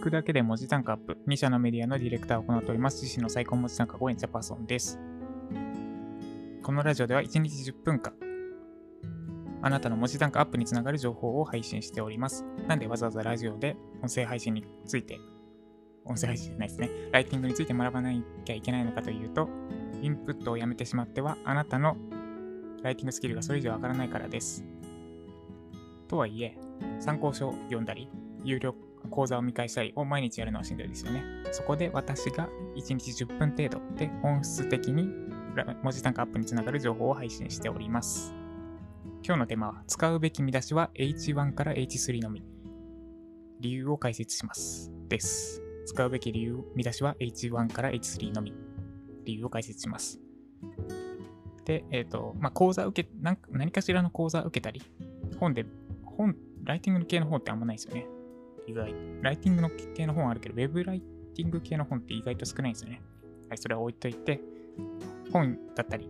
聞くだけで文字単価アップ。2社のメディアのディレクターを行っております。自身の最高文字単価5円ジャパソンです。このラジオでは1日10分間、あなたの文字単価アップにつながる情報を配信しております。なんでわざわざラジオで音声配信について、音声配信じゃないですね、ライティングについて学ばなきゃいけないのかというと、インプットをやめてしまっては、あなたのライティングスキルがそれ以上上がらないからです。とはいえ、参考書を読んだり、有料講座を見返したりを毎日やるのはしんどいですよね。そこで私が1日10分程度で本質的に文字単価アップにつながる情報を配信しております。今日のテーマは、使うべき見出しは H1 から H3 のみ。理由を解説します。です。使うべき理由、見出しは H1 から H3 のみ。理由を解説します。で、えっ、と、まあ、講座受け、なんか何かしらの講座を受けたり、本で、本、ライティング系の本ってあんまないですよね。意外。ライティングの系の本あるけど、ウェブライティング系の本って意外と少ないんですよね。はい、それは置いといて、本だったり、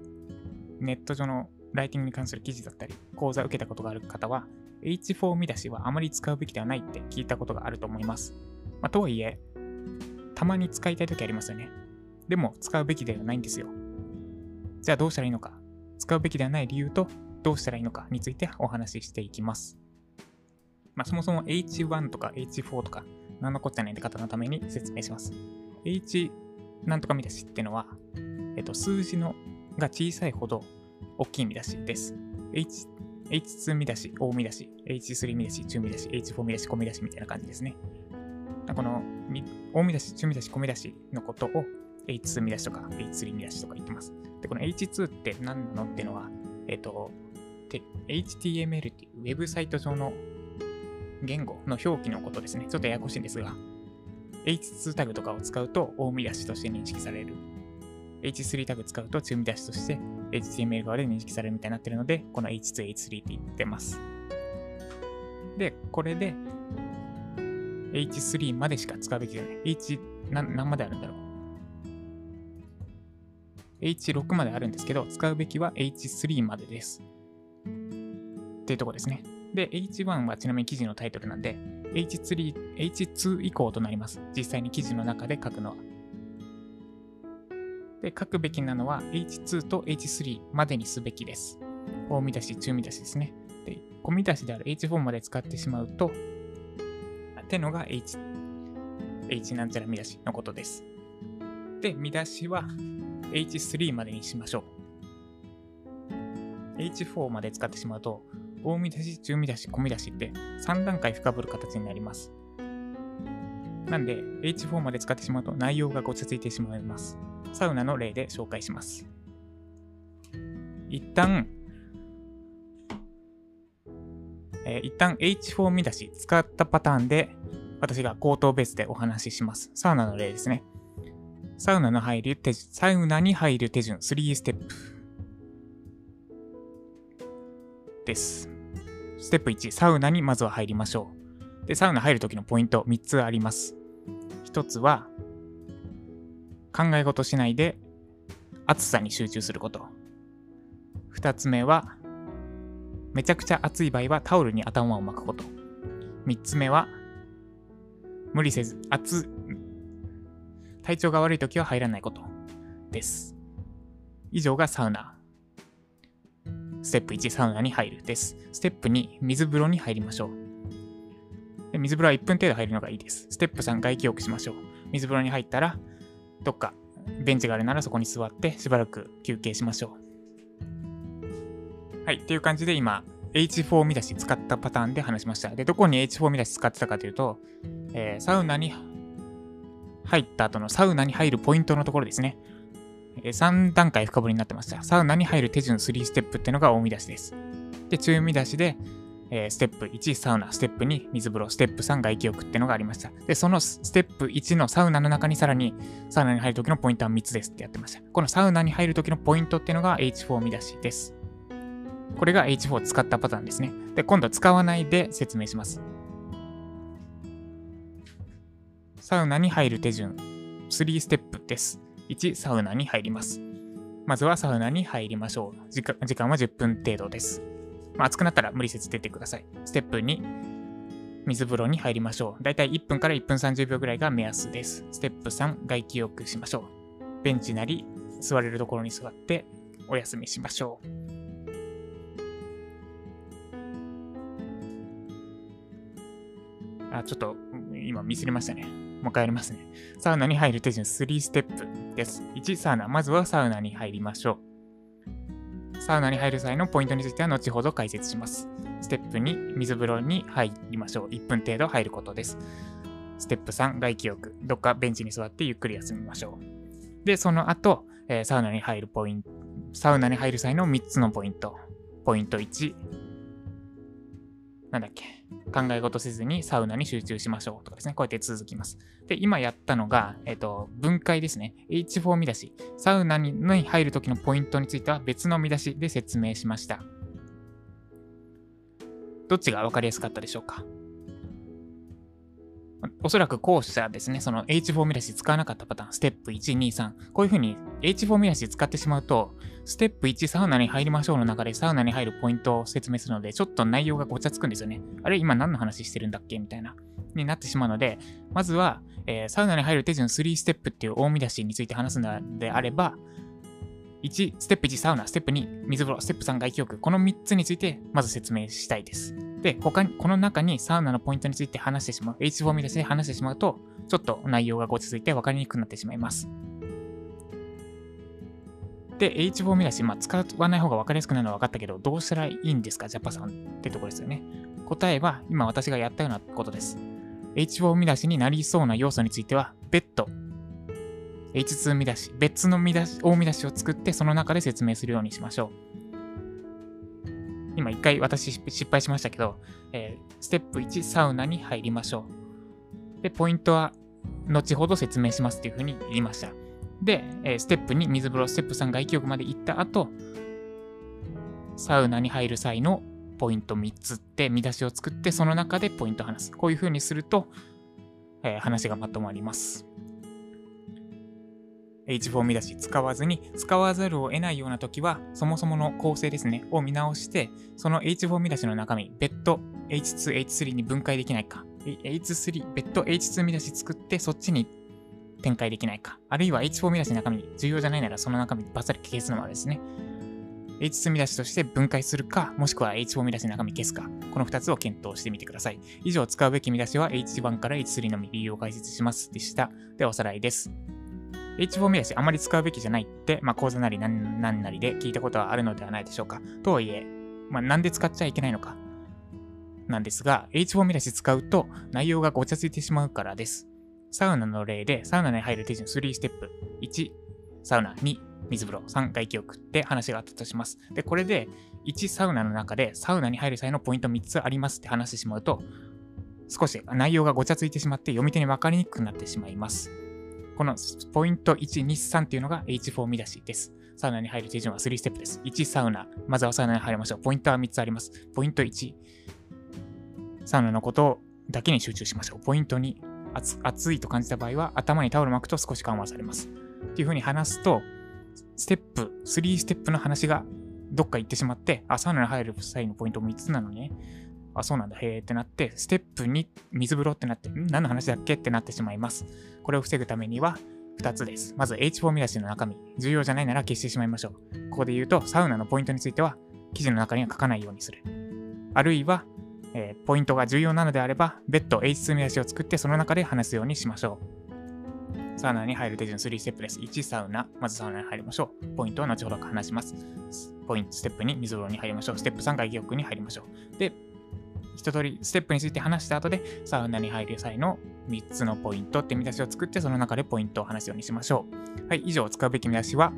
ネット上のライティングに関する記事だったり、講座を受けたことがある方は、H4 見出しはあまり使うべきではないって聞いたことがあると思います。まあ、とはいえ、たまに使いたいときありますよね。でも、使うべきではないんですよ。じゃあどうしたらいいのか使うべきではない理由とどうしたらいいのかについてお話ししていきます。まあ、そもそも H1 とか H4 とか、何のこっちゃないって方のために説明します。H なんとか見出しってのは、えっと、数字のが小さいほど大きい見出しです。H H2 見出し、大見出し、H3 見出し、中見出し、H4 見出し、小見出しみたいな感じですね。この大見出し、中見出し、小見出しのことを H2 見出しとか H3 見出しとか言ってます。で、この H2 って何なのってのは、えっ、と、HTML っていうウェブサイト上の言語の表記のことですね。ちょっとややこしいんですが、H2 タグとかを使うと大見出しとして認識される。H3 タグ使うと中見出しとして HTML 側で認識されるみたいになってるので、この H2、H3 って言ってます。で、これで H3 までしか使うべきじゃない。H 何何まであるんだろう。H6 まであるんですけど、使うべきは H3 までです。っていうとこですね。で、H1 はちなみに記事のタイトルなんで、H3、H2 以降となります。実際に記事の中で書くのは。で、書くべきなのは H2 と H3 までにすべきです。大見出し、中見出しですね。で、小見出しである H4 まで使ってしまうと、ってのが H、H なんちゃら見出しのことです。で、見出しは H3 までにしましょう。H4 まで使ってしまうと、大見出し、中見出し、小見出しって3段階深掘る形になります。なんで、H4 まで使ってしまうと内容がごちゃついてしまいます。サウナの例で紹介します。一旦、えー一旦 H4 見出し使ったパターンで私が口頭ベースでお話しします。サウナの例ですね。サウナの入る手順、サウナに入る手順3ステップです。ステップ1、サウナにまずは入りましょう。で、サウナ入るときのポイント3つあります。1つは、考え事しないで暑さに集中すること。2つ目は、めちゃくちゃ暑い場合はタオルに頭を巻くこと。3つ目は、無理せず、暑、体調が悪い時は入らないことです。以上がサウナ。ステップ1、サウナに入るです。ステップ2、水風呂に入りましょう。で水風呂は1分程度入るのがいいです。ステップ3、外気浴しましょう。水風呂に入ったら、どっかベンチがあるならそこに座ってしばらく休憩しましょう。はい、っていう感じで今、H4 見出し使ったパターンで話しました。で、どこに H4 見出し使ってたかというと、えーサウナに入った後のサウナに入るポイントのところですね。3段階深掘りになってました。サウナに入る手順3ステップっていうのが大見出しです。で、中見出しで、えーステップ1サウナ、ステップ2水風呂、ステップ3外気浴っていうのがありました。で、そのステップ1のサウナの中にさらにサウナに入る時のポイントは3つですってやってました。このサウナに入る時のポイントっていうのが H4 見出しです。これが H4 を使ったパターンですね。で、今度は使わないで説明します。サウナに入る手順3ステップです。1、サウナに入ります。まずはサウナに入りましょう。時間は10分程度です。まあ、暑くなったら無理せず出てください。ステップ2、水風呂に入りましょう。だいたい1分から1分30秒ぐらいが目安です。ステップ3、外気浴しましょう。ベンチなり座れるところに座ってお休みしましょう。あ、ちょっと今ミスりましたね。もう一回やりますね。サウナに入る手順3ステップです。1、サウナ。まずはサウナに入りましょう。サウナに入る際のポイントについては後ほど解説します。ステップ2、水風呂に入りましょう。1分程度入ることです。ステップ3、外気浴。どっかベンチに座ってゆっくり休みましょう。で、その後、えー、サウナに入るポイント、サウナに入る際の3つのポイント。ポイント1、なんだっけ、考え事せずにサウナに集中しましょうとかですね、こうやって続きます。で、今やったのが、えっ、ー、と、分解ですね。H4 見出し。サウナに入るときのポイントについては別の見出しで説明しました。どっちが分かりやすかったでしょうか？おそらく後者ですね、その H4 見出し使わなかったパターン、ステップ1、2、3。こういうふうに H4 見出し使ってしまうと、ステップ1、サウナに入りましょうの中でサウナに入るポイントを説明するので、ちょっと内容がごちゃつくんですよね。あれ、今何の話してるんだっけみたいな。になってしまうので、まずは、えー、サウナに入る手順3ステップっていう大見出しについて話すのであれば、1、ステップ1、サウナ、ステップ2、水風呂、ステップ3、外気浴。この3つについて、まず説明したいです。で、他に、この中にサウナのポイントについて話してしまう、H4 見出しで話してしまうと、ちょっと内容がごちついて分かりにくくなってしまいます。で、H4 見出し、まあ、使わない方が分かりやすくなるのは分かったけど、どうしたらいいんですか、ジャパさんってとこですよね。答えは、今私がやったようなことです。H4 見出しになりそうな要素については、ベッド、H2 見出し、別の見出し、大見出しを作って、その中で説明するようにしましょう。今一回私失敗しましたけど、えー、ステップ1、サウナに入りましょう。で、ポイントは後ほど説明しますっていうふうに言いました。で、えー、ステップ2、水風呂、ステップ3、外気浴まで行った後、サウナに入る際のポイント3つって見出しを作って、その中でポイントを話す。こういうふうにすると、えー、話がまとまります。H4 見出し使わずに使わざるを得ないような時は、そもそもの構成ですね、を見直して、その H4 見出しの中身、別途 H2、H3 に分解できないか、H3、別途 H2 見出し作って、そっちに展開できないか、あるいは H4 見出しの中身、重要じゃないならその中身バッサリ消すのもあるですね。H2 見出しとして分解するか、もしくは H4 見出しの中身消すか、この2つを検討してみてください。以上、使うべき見出しは H1 から H3 のみ理由を解説します。でした。ではおさらいです。H4 見出しあまり使うべきじゃないって、まあ、講座なり何なりで聞いたことはあるのではないでしょうか。とはいえ、まあ、なんで使っちゃいけないのか。なんですが、H4 見出し使うと内容がごちゃついてしまうからです。サウナの例で、サウナに入る手順3ステップ。1、サウナ。2、水風呂。3、外気浴って話があったとします。で、これで、1サウナの中でサウナに入る際のポイント3つありますって話してしまうと、少し内容がごちゃついてしまって読み手に分かりにくくなってしまいます。このポイント1、2、3っていうのが H4 見出しです。サウナに入る手順は3ステップです。1、サウナ。まずはサウナに入りましょう。ポイントは3つあります。ポイント1、サウナのことだけに集中しましょう。ポイント2、暑いと感じた場合は頭にタオル巻くと少し緩和されます。っていう風に話すと、ステップ、3ステップの話がどっか行ってしまって、あ、サウナに入る際のポイント3つなのね。あ、そうなんだ、へーってなって、ステップ2、水風呂ってなって、何の話だっけってなってしまいます。これを防ぐためには、2つです。まず H4 見出しの中身。重要じゃないなら消してしまいましょう。ここで言うと、サウナのポイントについては、記事の中には書かないようにする。あるいは、えー、ポイントが重要なのであれば、別途 H2 見出しを作ってその中で話すようにしましょう。サウナに入る手順3ステップです。1、サウナ。まずサウナに入りましょう。ポイントは後ほど話します。ポイント、ステップ2、水風呂に入りましょう。ステップ3、外気浴に入りましょう。で、一通りステップについて話した後で、サウナに入る際の3つのポイントって見出しを作って、その中でポイントを話すようにしましょう。はい、以上、使うべき見出しは、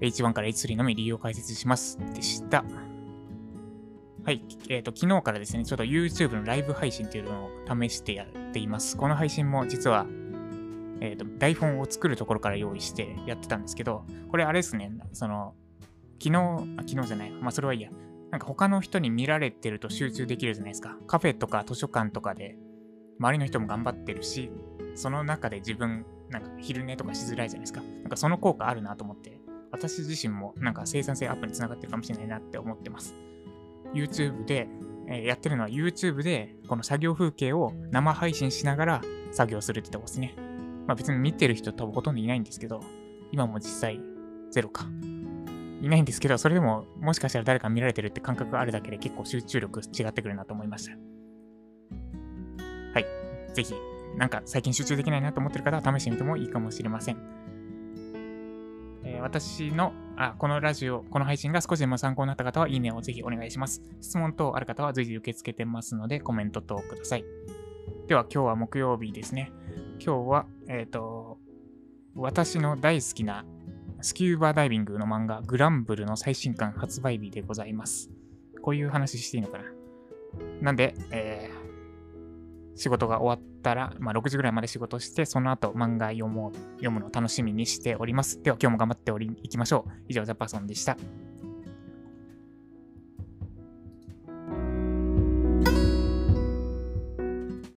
H1 から H3 のみ理由を解説します。でした。はい、えっ、ー、と、昨日からですね、ちょっと YouTube のライブ配信っていうのを試してやっています。この配信も実は、えっ、ー、と、台本を作るところから用意してやってたんですけど、これあれですね、その、昨日、あ昨日じゃない、まあそれはいいや。なんか他の人に見られてると集中できるじゃないですか。カフェとか図書館とかで、周りの人も頑張ってるし、その中で自分、なんか昼寝とかしづらいじゃないですか。なんかその効果あるなと思って、私自身もなんか生産性アップにつながってるかもしれないなって思ってます。YouTube でえーやってるのは YouTube でこの作業風景を生配信しながら作業するってとこですね。まあ別に見てる人多分ほとんどいないんですけど、今も実際ゼロか。いないんですけど、それでももしかしたら誰か見られてるって感覚があるだけで結構集中力違ってくるなと思いました。はい。ぜひ、なんか最近集中できないなと思ってる方は試してみてもいいかもしれません。えー私のあ、このラジオ、この配信が少しでも参考になった方は、いいねをぜひお願いします。質問等ある方は随時受け付けてますので、コメント等ください。では、今日は木曜日ですね。今日は、えっ、と、私の大好きなスキューバダイビングの漫画、グランブルの最新刊発売日でございます。こういう話していいのかな？なんで、えー仕事が終わったら、まあ、6時ぐらいまで仕事して、その後漫画読もう読むの楽しみにしております。では今日も頑張っておりいきましょう。以上、ジャパソンでした。